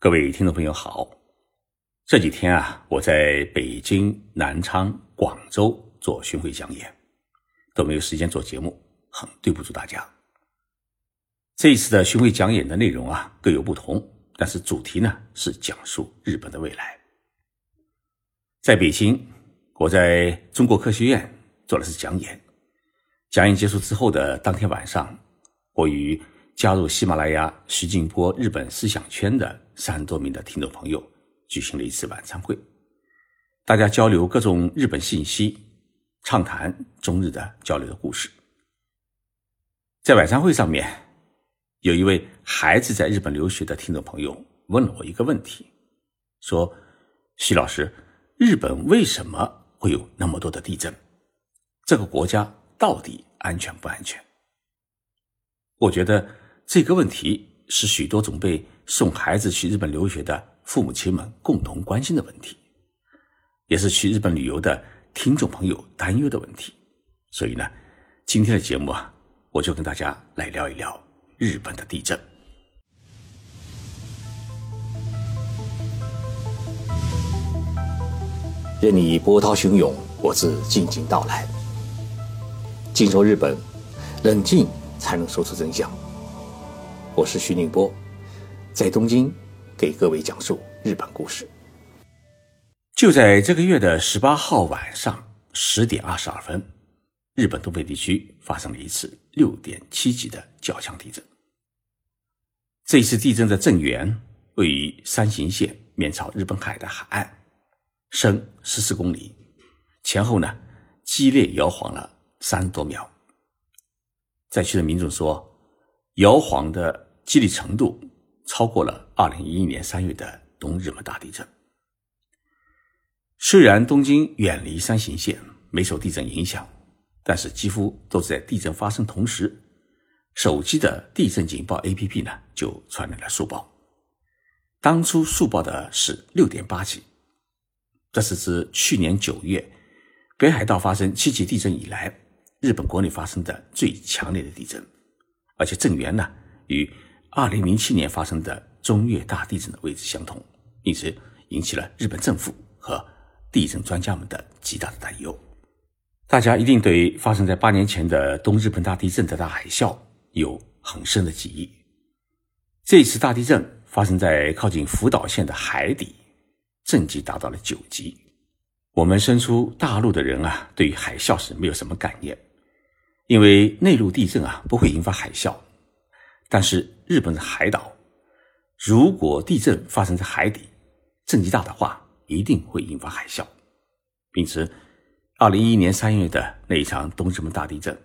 各位听众朋友好，这几天啊，我在北京、南昌、广州做巡回讲演，都没有时间做节目，很对不住大家。这一次的巡回讲演的内容啊各有不同，但是主题呢是讲述日本的未来。在北京，我在中国科学院做的是讲演，讲演结束之后的当天晚上，我与加入喜马拉雅徐静波日本思想圈的。三十多名的听众朋友举行了一次晚餐会，大家交流各种日本信息，畅谈中日的交流的故事。在晚餐会上面，有一位孩子在日本留学的听众朋友问了我一个问题，说：“徐老师，日本为什么会有那么多的地震？这个国家到底安全不安全？”我觉得这个问题是许多准备。送孩子去日本留学的父母亲们共同关心的问题，也是去日本旅游的听众朋友担忧的问题。所以呢，今天的节目啊，我就跟大家来聊一聊日本的地震。任你波涛汹涌，我自静静到来。静说日本，冷静才能说出真相。我是徐宁波。在东京，给各位讲述日本故事。就在这个月的十八号晚上十点二十二分，日本东北地区发生了一次六点七级的较强地震。这一次地震的震源位于山形县面朝日本海的海岸，深十四公里，前后呢激烈摇晃了三十多秒。灾区的民众说，摇晃的激励程度。超过了二零一一年三月的东日本大地震。虽然东京远离山形县，没受地震影响，但是几乎都是在地震发生同时，手机的地震警报 APP 呢就传来了速报。当初速报的是六点八级，这是自去年九月北海道发生七级地震以来，日本国内发生的最强烈的地震，而且震源呢与。二零零七年发生的中越大地震的位置相同，因此引起了日本政府和地震专家们的极大的担忧。大家一定对发生在八年前的东日本大地震的大海啸有很深的记忆。这次大地震发生在靠近福岛县的海底，震级达到了九级。我们身处大陆的人啊，对于海啸是没有什么概念，因为内陆地震啊不会引发海啸。但是日本的海岛，如果地震发生在海底，震级大的话，一定会引发海啸。因此，二零一一年三月的那一场东日本大地震，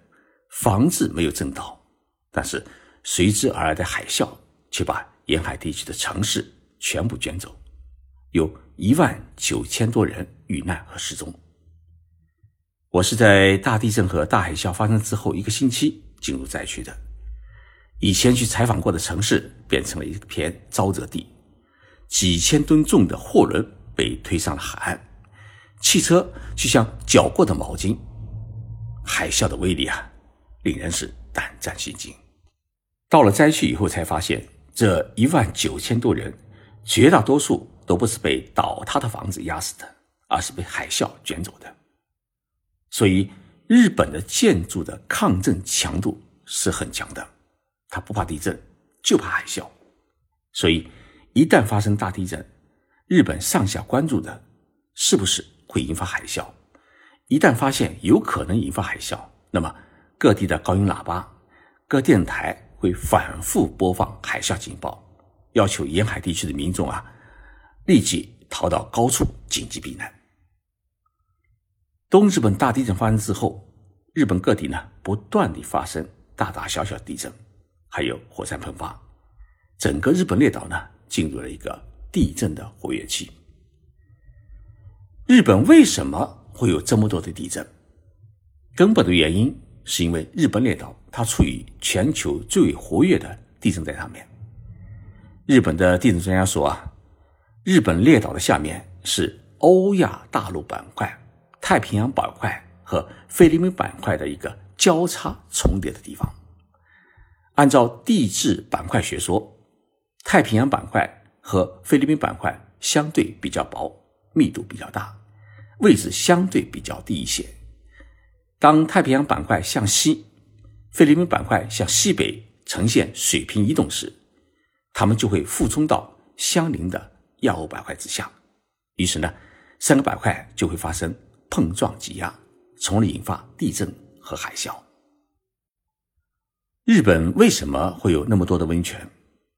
房子没有震倒，但是随之而来的海啸却把沿海地区的城市全部卷走，有一万九千多人遇难和失踪。我是在大地震和大海啸发生之后一个星期进入灾区的。以前去采访过的城市变成了一片沼泽地，几千吨重的货轮被推上了海岸，汽车就像绞过的毛巾。海啸的威力啊，令人是胆战心惊。到了灾区以后，才发现这一万九千多人，绝大多数都不是被倒塌的房子压死的，而是被海啸卷走的。所以，日本的建筑的抗震强度是很强的。他不怕地震，就怕海啸，所以一旦发生大地震，日本上下关注的是不是会引发海啸。一旦发现有可能引发海啸，那么各地的高音喇叭、各电台会反复播放海啸警报，要求沿海地区的民众啊立即逃到高处紧急避难。东日本大地震发生之后，日本各地呢不断地发生大大小小地震。还有火山喷发，整个日本列岛呢进入了一个地震的活跃期。日本为什么会有这么多的地震？根本的原因是因为日本列岛它处于全球最活跃的地震带上面。日本的地震专家说啊，日本列岛的下面是欧亚大陆板块、太平洋板块和菲律宾板块的一个交叉重叠的地方。按照地质板块学说，太平洋板块和菲律宾板块相对比较薄，密度比较大，位置相对比较低一些。当太平洋板块向西，菲律宾板块向西北呈现水平移动时，它们就会附冲到相邻的亚欧板块之下，于是呢，三个板块就会发生碰撞挤压，从而引发地震和海啸。日本为什么会有那么多的温泉？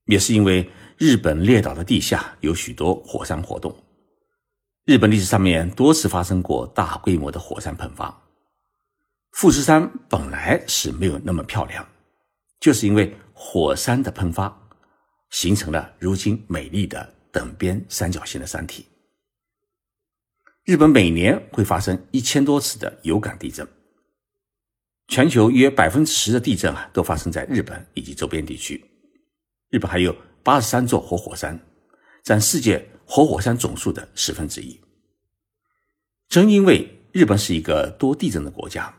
也是因为日本列岛的地下有许多火山活动。日本历史上面多次发生过大规模的火山喷发。富士山本来是没有那么漂亮，就是因为火山的喷发，形成了如今美丽的等边三角形的山体。日本每年会发生一千多次的有感地震。全球约百分之十的地震啊，都发生在日本以及周边地区。日本还有八十三座活火山，占世界活火山总数的十分之一。正因为日本是一个多地震的国家，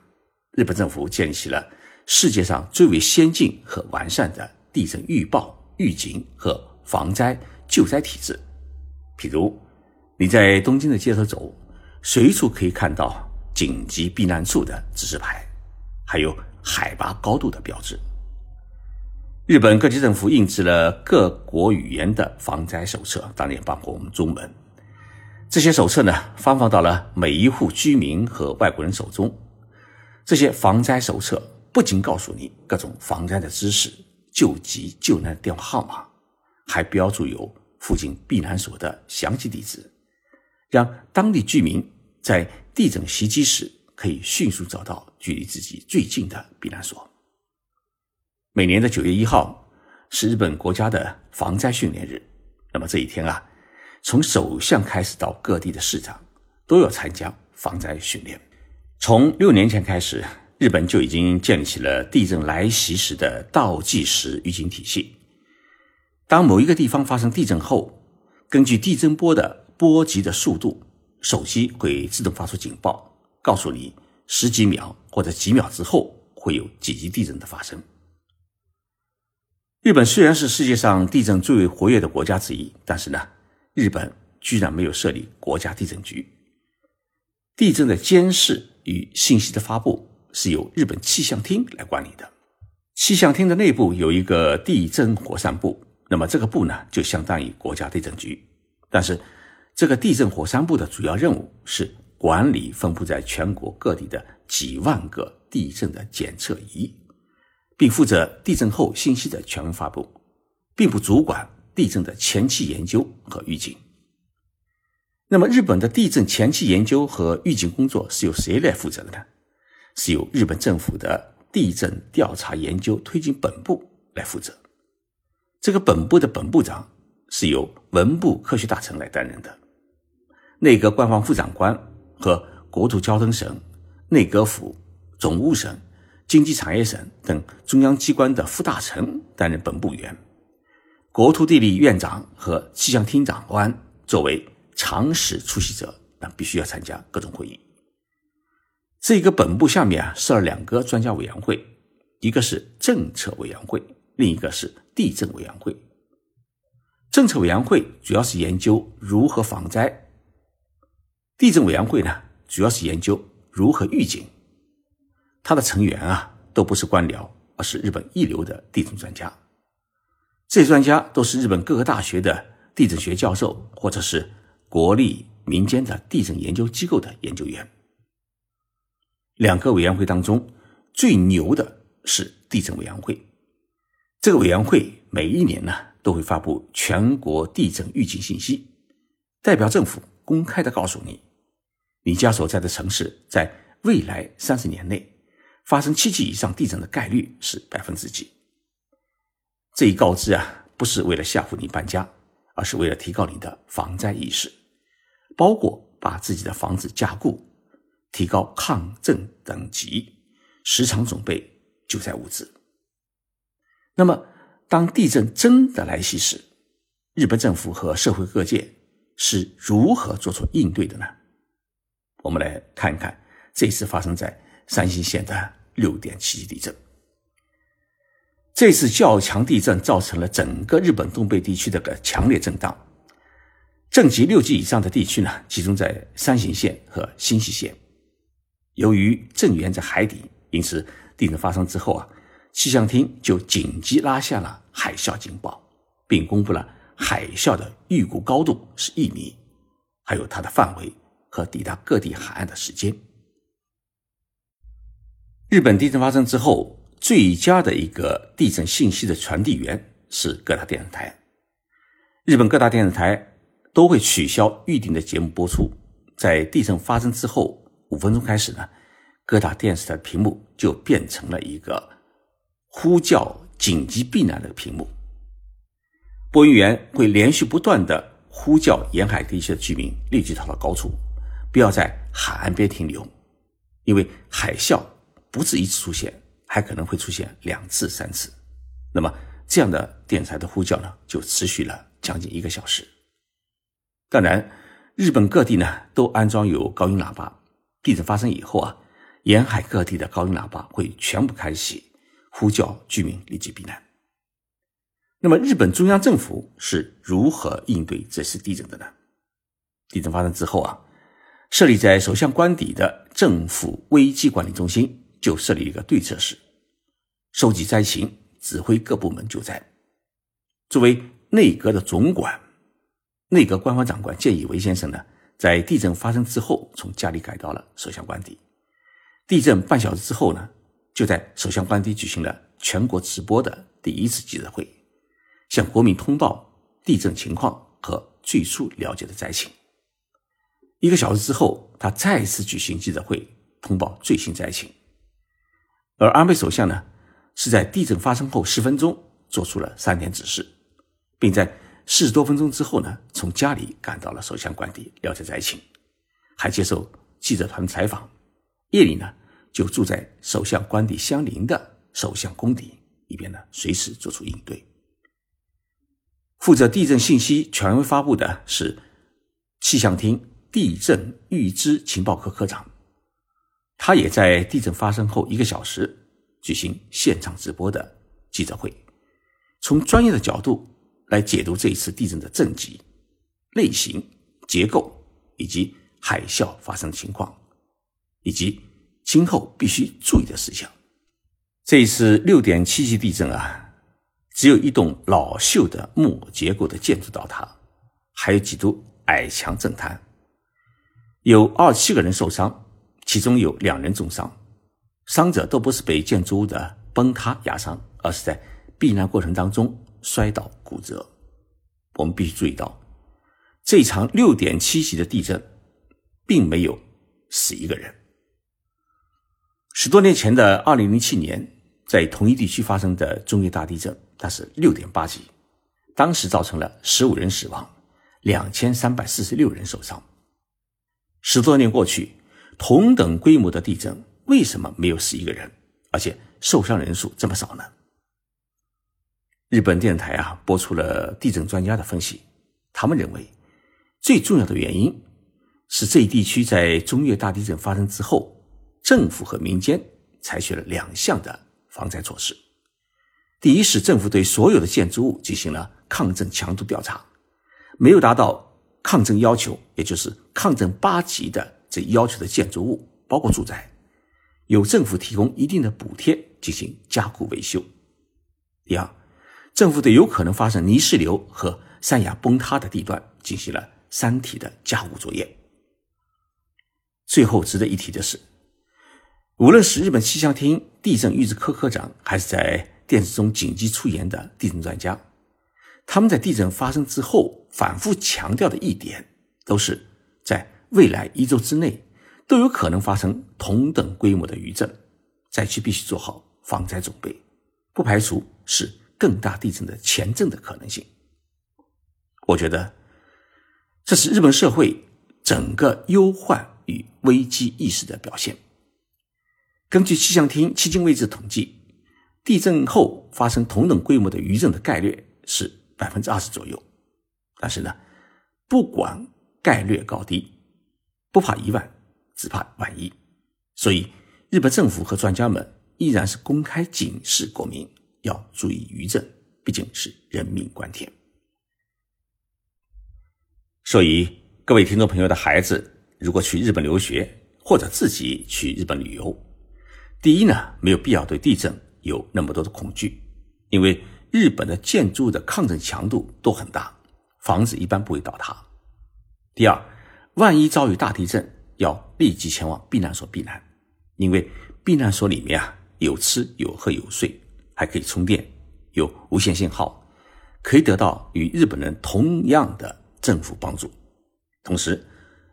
日本政府建立起了世界上最为先进和完善的地震预报、预警和防灾救灾体制。譬如，你在东京的街头走，随处可以看到紧急避难处的指示牌。还有海拔高度的标志。日本各级政府印制了各国语言的防灾手册，当然也包括我们中文。这些手册呢，发放到了每一户居民和外国人手中。这些防灾手册不仅告诉你各种防灾的知识、救急救难电话号码，还标注有附近避难所的详细地址，让当地居民在地震袭击时。可以迅速找到距离自己最近的避难所。每年的九月一号是日本国家的防灾训练日。那么这一天啊，从首相开始到各地的市长都要参加防灾训练。从六年前开始，日本就已经建立起了地震来袭时的倒计时预警体系。当某一个地方发生地震后，根据地震波的波及的速度，手机会自动发出警报。告诉你十几秒或者几秒之后会有几级地震的发生。日本虽然是世界上地震最为活跃的国家之一，但是呢，日本居然没有设立国家地震局。地震的监视与信息的发布是由日本气象厅来管理的。气象厅的内部有一个地震火山部，那么这个部呢就相当于国家地震局。但是这个地震火山部的主要任务是。管理分布在全国各地的几万个地震的检测仪，并负责地震后信息的全文发布，并不主管地震的前期研究和预警。那么，日本的地震前期研究和预警工作是由谁来负责的呢？是由日本政府的地震调查研究推进本部来负责。这个本部的本部长是由文部科学大臣来担任的，内阁官房副长官。和国土交通省、内阁府、总务省、经济产业省等中央机关的副大臣担任本部员，国土地理院长和气象厅长官作为常识出席者，那必须要参加各种会议。这个本部下面啊设了两个专家委员会，一个是政策委员会，另一个是地震委员会。政策委员会主要是研究如何防灾。地震委员会呢，主要是研究如何预警。它的成员啊，都不是官僚，而是日本一流的地震专家。这些专家都是日本各个大学的地震学教授，或者是国立民间的地震研究机构的研究员。两个委员会当中最牛的是地震委员会。这个委员会每一年呢，都会发布全国地震预警信息，代表政府公开的告诉你。你家所在的城市在未来三十年内发生七级以上地震的概率是百分之几？这一告知啊，不是为了吓唬你搬家，而是为了提高你的防灾意识，包括把自己的房子加固，提高抗震等级，时常准备救灾物资。那么，当地震真的来袭时，日本政府和社会各界是如何做出应对的呢？我们来看一看这次发生在山形县的六点七级地震。这次较强地震造成了整个日本东北地区的个强烈震荡，震级六级以上的地区呢，集中在山形县和新舄县。由于震源在海底，因此地震发生之后啊，气象厅就紧急拉下了海啸警报，并公布了海啸的预估高度是一米，还有它的范围和抵达各地海岸的时间。日本地震发生之后。最佳的一个地震信息的传递源是各大电视台。日本各大电视台都会取消预定的节目播出。在地震发生之后五分钟开始呢，各大电视台的屏幕就变成了一个呼叫紧急避难的屏幕。播音员会连续不断的呼叫沿海地区的居民立即逃到高处，不要在海岸边停留，因为海啸不止一次出现。还可能会出现两次、三次，那么这样的电台的呼叫呢，就持续了将近一个小时。当然，日本各地呢都安装有高音喇叭，地震发生以后啊，沿海各地的高音喇叭会全部开启，呼叫居民立即避难。那么，日本中央政府是如何应对这次地震的呢？地震发生之后啊，设立在首相官邸的政府危机管理中心。就设立一个对策室，收集灾情，指挥各部门救灾。作为内阁的总管，内阁官方长官菅义伟先生呢，在地震发生之后，从家里改到了首相官邸。地震半小时之后呢，就在首相官邸举行了全国直播的第一次记者会，向国民通报地震情况和最初了解的灾情。一个小时之后，他再次举行记者会，通报最新灾情。而安倍首相呢，是在地震发生后十分钟做出了三点指示，并在四十多分钟之后呢，从家里赶到了首相官邸了解灾情，还接受记者团采访。夜里呢，就住在首相官邸相邻的首相宫邸，以便呢随时做出应对。负责地震信息权威发布的是气象厅地震预知情报科科长。他也在地震发生后一个小时举行现场直播的记者会，从专业的角度来解读这一次地震的震级、类型、结构以及海啸发生的情况，以及今后必须注意的事项。这一次六点七级地震啊，只有一栋老旧的木结构的建筑倒塌，还有几堵矮墙震塌，有二十七个人受伤。其中有两人重伤，伤者都不是被建筑物的崩塌压伤，而是在避难过程当中摔倒骨折。我们必须注意到，这场六点七级的地震并没有死一个人。十多年前的二零零七年，在同一地区发生的中越大地震，它是六点八级，当时造成了十五人死亡，两千三百四十六人受伤。十多年过去。同等规模的地震，为什么没有死一个人，而且受伤人数这么少呢？日本电台啊播出了地震专家的分析，他们认为最重要的原因是这一地区在中越大地震发生之后，政府和民间采取了两项的防灾措施。第一是政府对所有的建筑物进行了抗震强度调查，没有达到抗震要求，也就是抗震八级的。这要求的建筑物包括住宅，由政府提供一定的补贴进行加固维修。第二，政府对有可能发生泥石流和山崖崩塌的地段进行了山体的加固作业。最后值得一提的是，无论是日本气象厅地震预知科科长，还是在电视中紧急出言的地震专家，他们在地震发生之后反复强调的一点，都是在。未来一周之内都有可能发生同等规模的余震，灾区必须做好防灾准备，不排除是更大地震的前震的可能性。我觉得这是日本社会整个忧患与危机意识的表现。根据气象厅迄今为止统计，地震后发生同等规模的余震的概率是百分之二十左右。但是呢，不管概率高低。不怕一万，只怕万一。所以，日本政府和专家们依然是公开警示国民要注意余震，毕竟是人命关天。所以，各位听众朋友的孩子，如果去日本留学或者自己去日本旅游，第一呢，没有必要对地震有那么多的恐惧，因为日本的建筑的抗震强度都很大，房子一般不会倒塌。第二，万一遭遇大地震，要立即前往避难所避难，因为避难所里面啊有吃有喝有睡，还可以充电，有无线信号，可以得到与日本人同样的。政府帮助，同时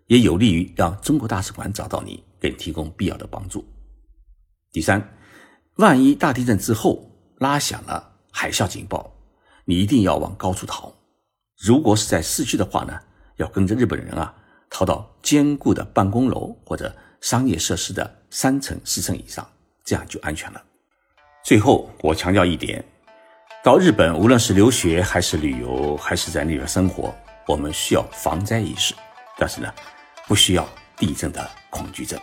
也有利于让中国大使馆找到你，给提供必要的帮助。第三，万一大地震之后拉响了海啸警报，你一定要往高处逃。如果是在市区的话呢，要跟着日本人啊，逃到坚固的办公楼或者商业设施的三层、四层以上，这样就安全了。最后，我强调一点，到日本无论是留学还是旅游，还是在那边生活。我们需要防灾意识，但是呢，不需要地震的恐惧症。